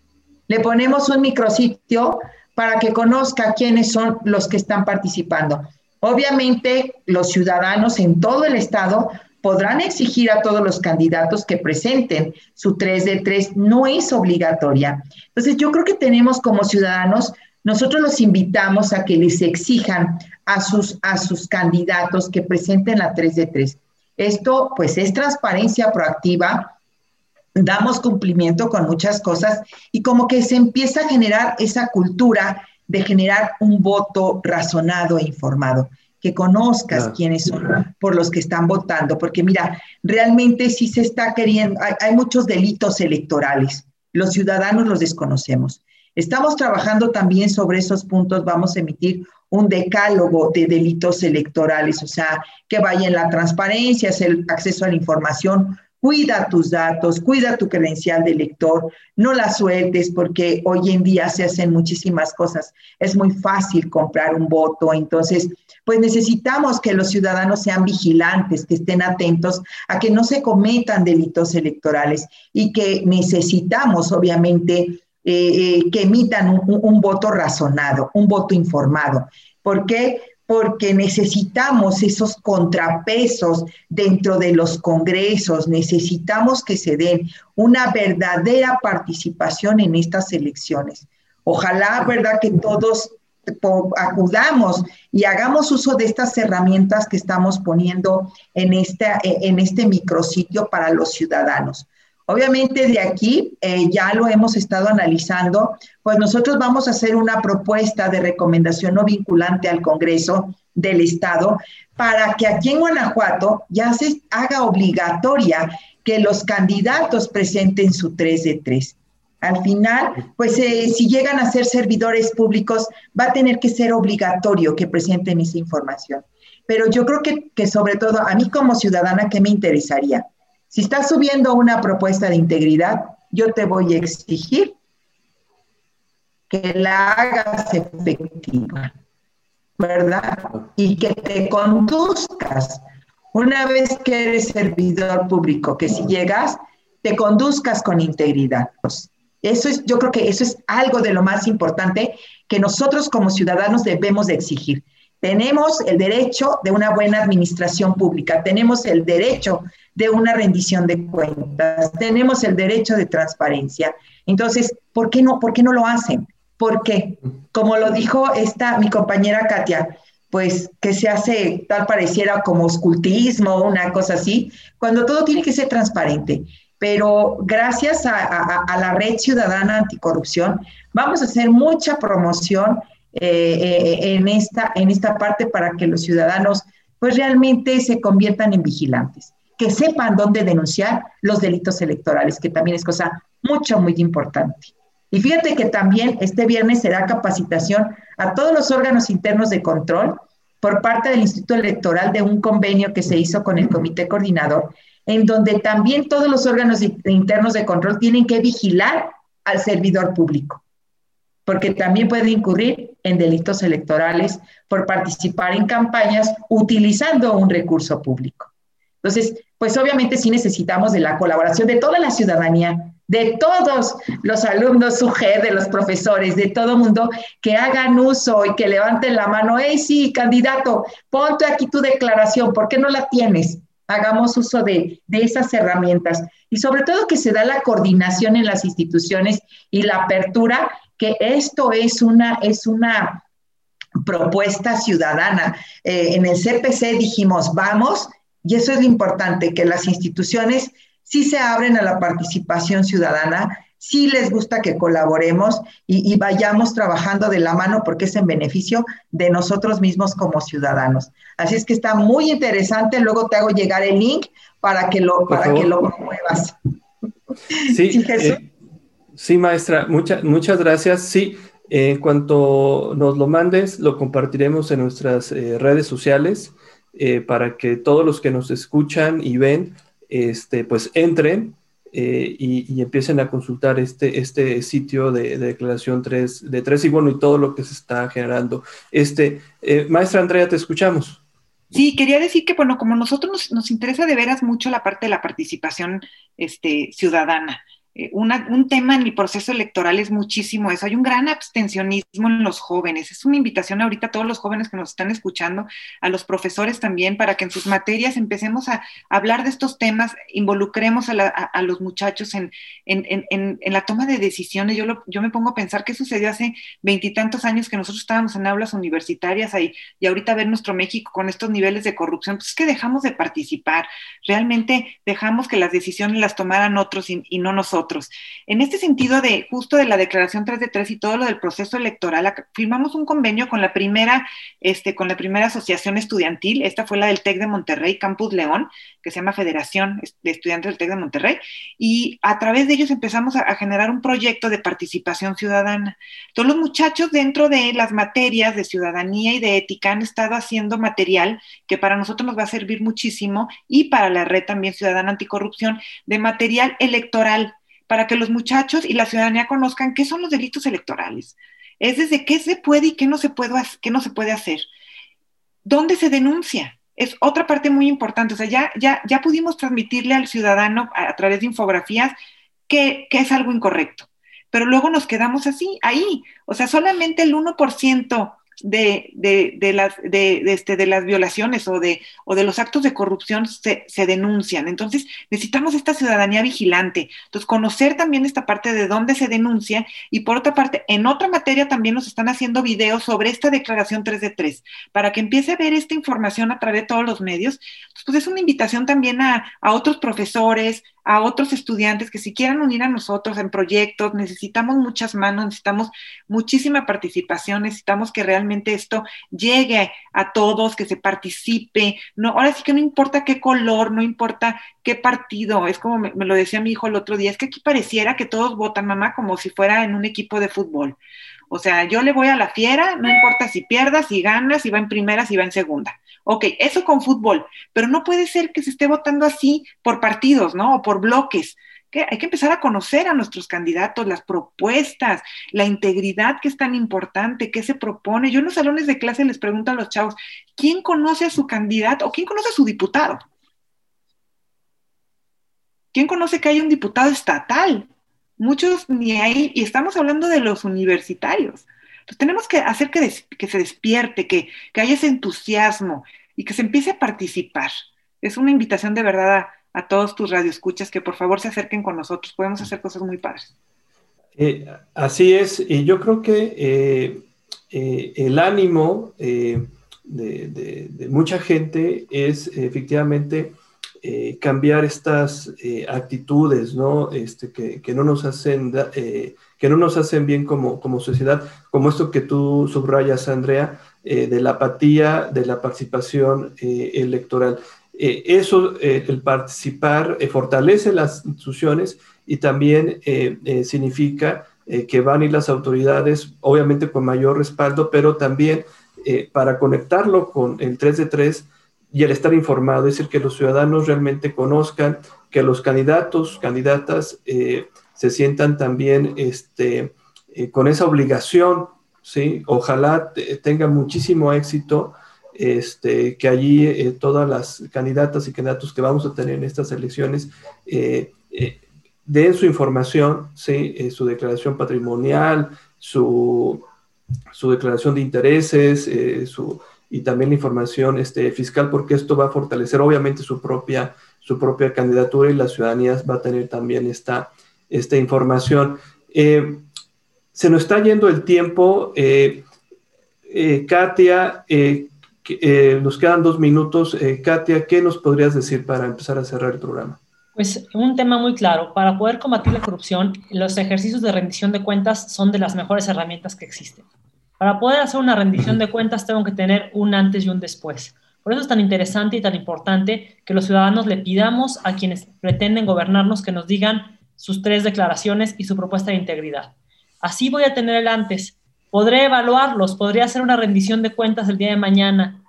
le ponemos un micrositio para que conozca quiénes son los que están participando. Obviamente, los ciudadanos en todo el estado podrán exigir a todos los candidatos que presenten su 3 de 3, no es obligatoria. Entonces, yo creo que tenemos como ciudadanos, nosotros los invitamos a que les exijan a sus, a sus candidatos que presenten la 3 de 3. Esto, pues, es transparencia proactiva, damos cumplimiento con muchas cosas y como que se empieza a generar esa cultura de generar un voto razonado e informado que conozcas quiénes son por los que están votando, porque mira, realmente sí se está queriendo, hay, muchos delitos electorales, los ciudadanos los desconocemos. Estamos trabajando también sobre esos puntos, vamos a emitir un decálogo de delitos electorales, o sea, que vaya en la transparencia, el acceso a la información, Cuida tus datos, cuida tu credencial de lector, no la sueltes porque hoy en día se hacen muchísimas cosas. Es muy fácil comprar un voto, entonces, pues necesitamos que los ciudadanos sean vigilantes, que estén atentos a que no se cometan delitos electorales y que necesitamos, obviamente, eh, eh, que emitan un, voto razonado, un voto informado. ¿Por qué? porque necesitamos esos contrapesos dentro de los congresos, necesitamos que se den una verdadera participación en estas elecciones. Ojalá, ¿verdad?, que todos acudamos y hagamos uso de estas herramientas que estamos poniendo en, esta, en este micrositio para los ciudadanos. Obviamente de aquí eh, ya lo hemos estado analizando, pues nosotros vamos a hacer una propuesta de recomendación no vinculante al Congreso del Estado para que aquí en Guanajuato ya se haga obligatoria que los candidatos presenten su 3 de 3. Al final, pues eh, si llegan a ser servidores públicos, va a tener que ser obligatorio que presenten esa información. Pero yo creo que, que sobre todo a mí como ciudadana, ¿qué me interesaría? Si estás subiendo una propuesta de integridad, yo te voy a exigir que la hagas efectiva, ¿verdad? Y que te conduzcas. Una vez que eres servidor público, que si llegas, te conduzcas con integridad. Eso es, yo creo que eso es algo de lo más importante que nosotros como ciudadanos debemos de exigir. Tenemos el derecho de una buena administración pública, tenemos el derecho de una rendición de cuentas, tenemos el derecho de transparencia. Entonces, ¿por qué no, por qué no lo hacen? Porque, como lo dijo esta mi compañera Katia, pues que se hace tal pareciera como escultismo, una cosa así, cuando todo tiene que ser transparente. Pero gracias a, la Red Ciudadana Anticorrupción, vamos a hacer mucha promoción eh, eh, en, esta, en esta parte para que los ciudadanos pues realmente se conviertan en vigilantes que sepan dónde denunciar los delitos electorales, que también es cosa mucho, muy importante. Y fíjate que también este viernes será capacitación a todos los órganos internos de control por parte del Instituto Electoral de un convenio que se hizo con el Comité Coordinador, en donde también todos los órganos internos de control tienen que vigilar al servidor público, porque también puede incurrir en delitos electorales por participar en campañas utilizando un recurso público. Entonces, pues obviamente sí necesitamos de la colaboración de toda la ciudadanía, de todos los alumnos UG, de los profesores, de todo mundo, que hagan uso y que levanten la mano. Hey, sí, candidato, ponte aquí tu declaración, ¿por qué no la tienes? Hagamos uso de, de esas herramientas y sobre todo que se da la coordinación en las instituciones y la apertura, que esto es una, es una propuesta ciudadana. Eh, en el CPC dijimos, vamos, y eso es lo importante, que las instituciones sí se abren a la participación ciudadana, sí les gusta que colaboremos y, vayamos trabajando de la mano porque es en beneficio de nosotros mismos como ciudadanos. Así es que está muy interesante, luego te hago llegar el link para que lo, para que lo promuevas. Sí, eh, sí, maestra, muchas muchas gracias. Sí, en cuanto nos lo mandes, lo compartiremos en nuestras eh, redes sociales eh, para que todos los que nos escuchan y ven este, pues entren eh, y, empiecen a consultar este, este sitio de, declaración 3, de 3 y bueno, y todo lo que se está generando. Este, eh, maestra Andrea, te escuchamos. Sí, quería decir que, bueno, como nosotros nos, nos, interesa de veras mucho la parte de la participación este, ciudadana, eh, un tema en el proceso electoral es muchísimo eso. Hay un gran abstencionismo en los jóvenes. Es una invitación ahorita a todos los jóvenes que nos están escuchando, a los profesores también, para que en sus materias empecemos a, hablar de estos temas, involucremos a, los muchachos en, la toma de decisiones. Yo, yo me pongo a pensar qué sucedió hace veintitantos años que nosotros estábamos en aulas universitarias ahí y ahorita ver nuestro México con estos niveles de corrupción, pues es que dejamos de participar. Realmente dejamos que las decisiones las tomaran otros y no nosotros en este sentido de justo de la declaración 3 de 3 y todo lo del proceso electoral, firmamos un convenio con la primera, este, con la primera asociación estudiantil, esta fue la del TEC de Monterrey, Campus León, que se llama Federación de Estudiantes del TEC de Monterrey, y a través de ellos empezamos a, a generar un proyecto de participación ciudadana. Todos los muchachos dentro de las materias de ciudadanía y de ética han estado haciendo material que para nosotros nos va a servir muchísimo y para la red también ciudadana anticorrupción de material electoral para que los muchachos y la ciudadanía conozcan qué son los delitos electorales. Es desde qué se puede y qué no se puede, qué no se puede hacer. ¿Dónde se denuncia? Es otra parte muy importante. O sea, ya, ya, ya pudimos transmitirle al ciudadano a, través de infografías que, que es algo incorrecto. Pero luego nos quedamos así, ahí. O sea, solamente el 1% de, de, de las, de, este, de las violaciones o de, o de los actos de corrupción se, se, denuncian. Entonces, necesitamos esta ciudadanía vigilante. Entonces, conocer también esta parte de dónde se denuncia y por otra parte, en otra materia también nos están haciendo videos sobre esta declaración 3 de 3, para que empiece a ver esta información a través de todos los medios. Pues es una invitación también a, a otros profesores, a otros estudiantes que si quieran unir a nosotros en proyectos, necesitamos muchas manos, necesitamos muchísima participación, necesitamos que realmente esto llegue a todos, que se participe. No, ahora sí que no importa qué color, no importa qué partido, es como me, me lo decía mi hijo el otro día, es que aquí pareciera que todos votan, mamá, como si fuera en un equipo de fútbol. O sea, yo le voy a la fiera, no importa si pierdas, si ganas, si va en primera, si va en segunda. Ok, eso con fútbol, pero no puede ser que se esté votando así por partidos, ¿no? O por bloques. Que hay que empezar a conocer a nuestros candidatos, las propuestas, la integridad que es tan importante, qué se propone. Yo en los salones de clase les pregunto a los chavos, ¿quién conoce a su candidato o quién conoce a su diputado? ¿Quién conoce que hay un diputado estatal? Muchos ni hay, y estamos hablando de los universitarios. Entonces tenemos que hacer que, que se despierte, que, que, haya ese entusiasmo y que se empiece a participar. Es una invitación de verdad a, todos tus radioescuchas que por favor se acerquen con nosotros. Podemos hacer cosas muy padres. Eh, así es, y yo creo que eh, eh, el ánimo de, mucha gente es efectivamente eh, cambiar estas eh, actitudes, ¿no? Este, que, que, no nos hacen, eh, que no nos hacen bien como, como sociedad, como esto que tú subrayas, Andrea, de la apatía, de la participación electoral. eso, el participar, fortalece las instituciones y también significa que van y las autoridades, obviamente con mayor respaldo, pero también para conectarlo con el 3 de 3 y el estar informado, es decir, que los ciudadanos realmente conozcan, que los candidatos, candidatas eh, se sientan también este, eh, con esa obligación, ¿sí? Ojalá tenga muchísimo éxito, este, que allí todas las candidatas y candidatos que vamos a tener en estas elecciones den su información, ¿sí? su declaración patrimonial, su su declaración de intereses eh, su, y también la información este, fiscal, porque esto va a fortalecer obviamente su propia, su propia candidatura y la ciudadanía va a tener también esta, esta información. Eh, se nos está yendo el tiempo. Eh, Katia, nos quedan dos minutos. Katia, ¿qué nos podrías decir para empezar a cerrar el programa? Pues un tema muy claro. Para poder combatir la corrupción, los ejercicios de rendición de cuentas son de las mejores herramientas que existen. Para poder hacer una rendición de cuentas tengo que tener un antes y un después. Por eso es tan interesante y tan importante que los ciudadanos le pidamos a quienes pretenden gobernarnos que nos digan sus tres declaraciones y su propuesta de integridad. Así voy a tener el antes. Podré evaluarlos, podría hacer una rendición de cuentas el día de mañana.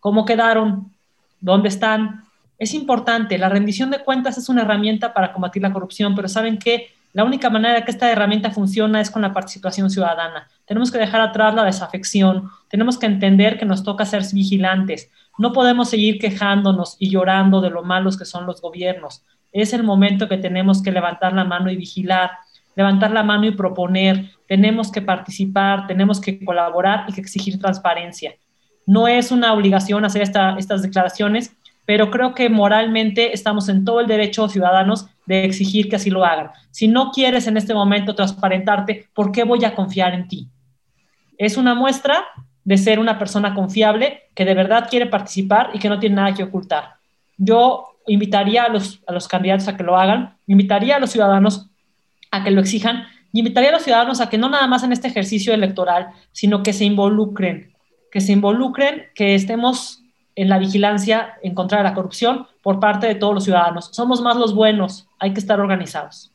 ¿Cómo quedaron? ¿Dónde están? Es importante, la rendición de cuentas es una herramienta para combatir la corrupción, pero ¿saben qué? La única manera que esta herramienta funciona es con la participación ciudadana. Tenemos que dejar atrás la desafección, tenemos que entender que nos toca ser vigilantes. No podemos seguir quejándonos y llorando de lo malos que son los gobiernos. Es el momento que tenemos que levantar la mano y vigilar, levantar la mano y proponer. Tenemos que participar, tenemos que colaborar y que exigir transparencia. No es una obligación hacer estas declaraciones, pero creo que moralmente estamos en todo el derecho ciudadanos de exigir que así lo hagan. Si no quieres en este momento transparentarte, ¿por qué voy a confiar en ti? Es una muestra de ser una persona confiable que de verdad quiere participar y que no tiene nada que ocultar. Yo invitaría a los, a los candidatos a que lo hagan, invitaría a los ciudadanos a que lo exijan y invitaría a los ciudadanos a que no nada más en este ejercicio electoral, sino que se involucren, que se involucren, que estemos en la vigilancia en contra de la corrupción por parte de todos los ciudadanos. Somos más los buenos, hay que estar organizados.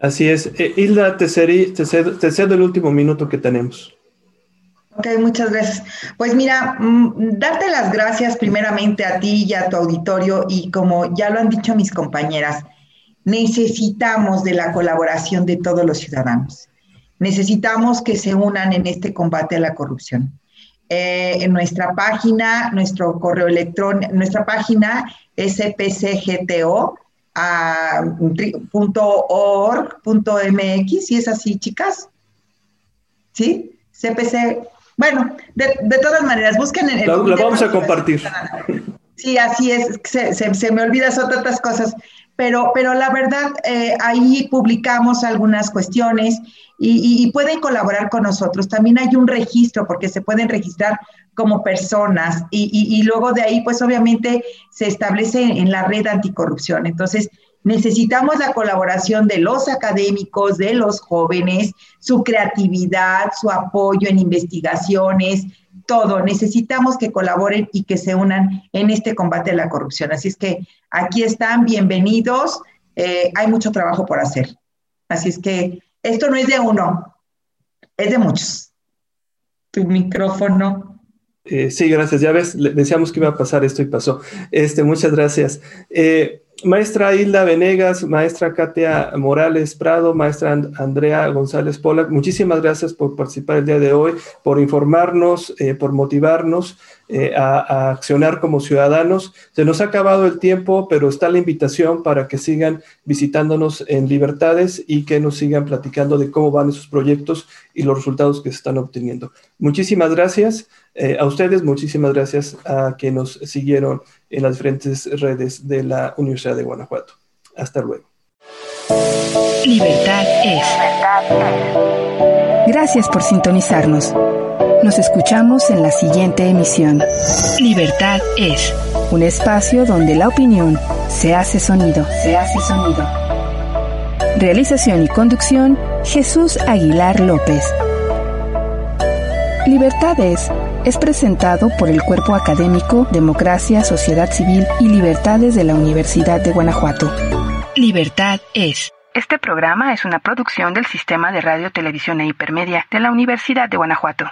Así es. Eh, Hilda, te, te, cedo, el último minuto que tenemos. Ok, muchas gracias. Pues mira, mm, darte las gracias primeramente a ti y a tu auditorio y como ya lo han dicho mis compañeras, necesitamos de la colaboración de todos los ciudadanos. Necesitamos que se unan en este combate a la corrupción. Eh, en nuestra página, nuestro correo electrónico, nuestra página spcgto.org.mx, ¿sí es así, chicas? ¿Sí? CPC. Bueno, de, todas maneras, busquen en el... Lo, vamos a compartir. Sí, así es, se, se, me olvida, son tantas cosas, pero, pero la verdad, eh, ahí publicamos algunas cuestiones y, pueden colaborar con nosotros. También hay un registro porque se pueden registrar como personas y, y, luego de ahí, pues obviamente se establece en la red anticorrupción. Entonces, necesitamos la colaboración de los académicos, de los jóvenes, su creatividad, su apoyo en investigaciones, todo. Necesitamos que colaboren y que se unan en este combate a la corrupción. Así es que aquí están, bienvenidos. Eh, hay mucho trabajo por hacer. Así es que esto no es de uno, es de muchos. Tu micrófono. Eh, sí, gracias. Ya ves, decíamos que iba a pasar esto y pasó. Este, muchas gracias. Eh, maestra Hilda Venegas, maestra Katia Morales Prado, maestra Andrea González Pola, muchísimas gracias por participar el día de hoy, por informarnos, eh, por motivarnos eh, a, accionar como ciudadanos. Se nos ha acabado el tiempo, pero está la invitación para que sigan visitándonos en Libertades y que nos sigan platicando de cómo van esos proyectos y los resultados que se están obteniendo. Muchísimas gracias eh, a ustedes, muchísimas gracias a quienes nos siguieron en las diferentes redes de la Universidad de Guanajuato. Hasta luego. Libertad es. Gracias por sintonizarnos. Nos escuchamos en la siguiente emisión. Libertad es un espacio donde la opinión se hace sonido. Se hace sonido. Realización y conducción Jesús Aguilar López. Libertad es es presentado por el Cuerpo Académico Democracia, Sociedad Civil y Libertades de la Universidad de Guanajuato. Libertad es. Este programa es una producción del Sistema de Radio, Televisión e Hipermedia de la Universidad de Guanajuato.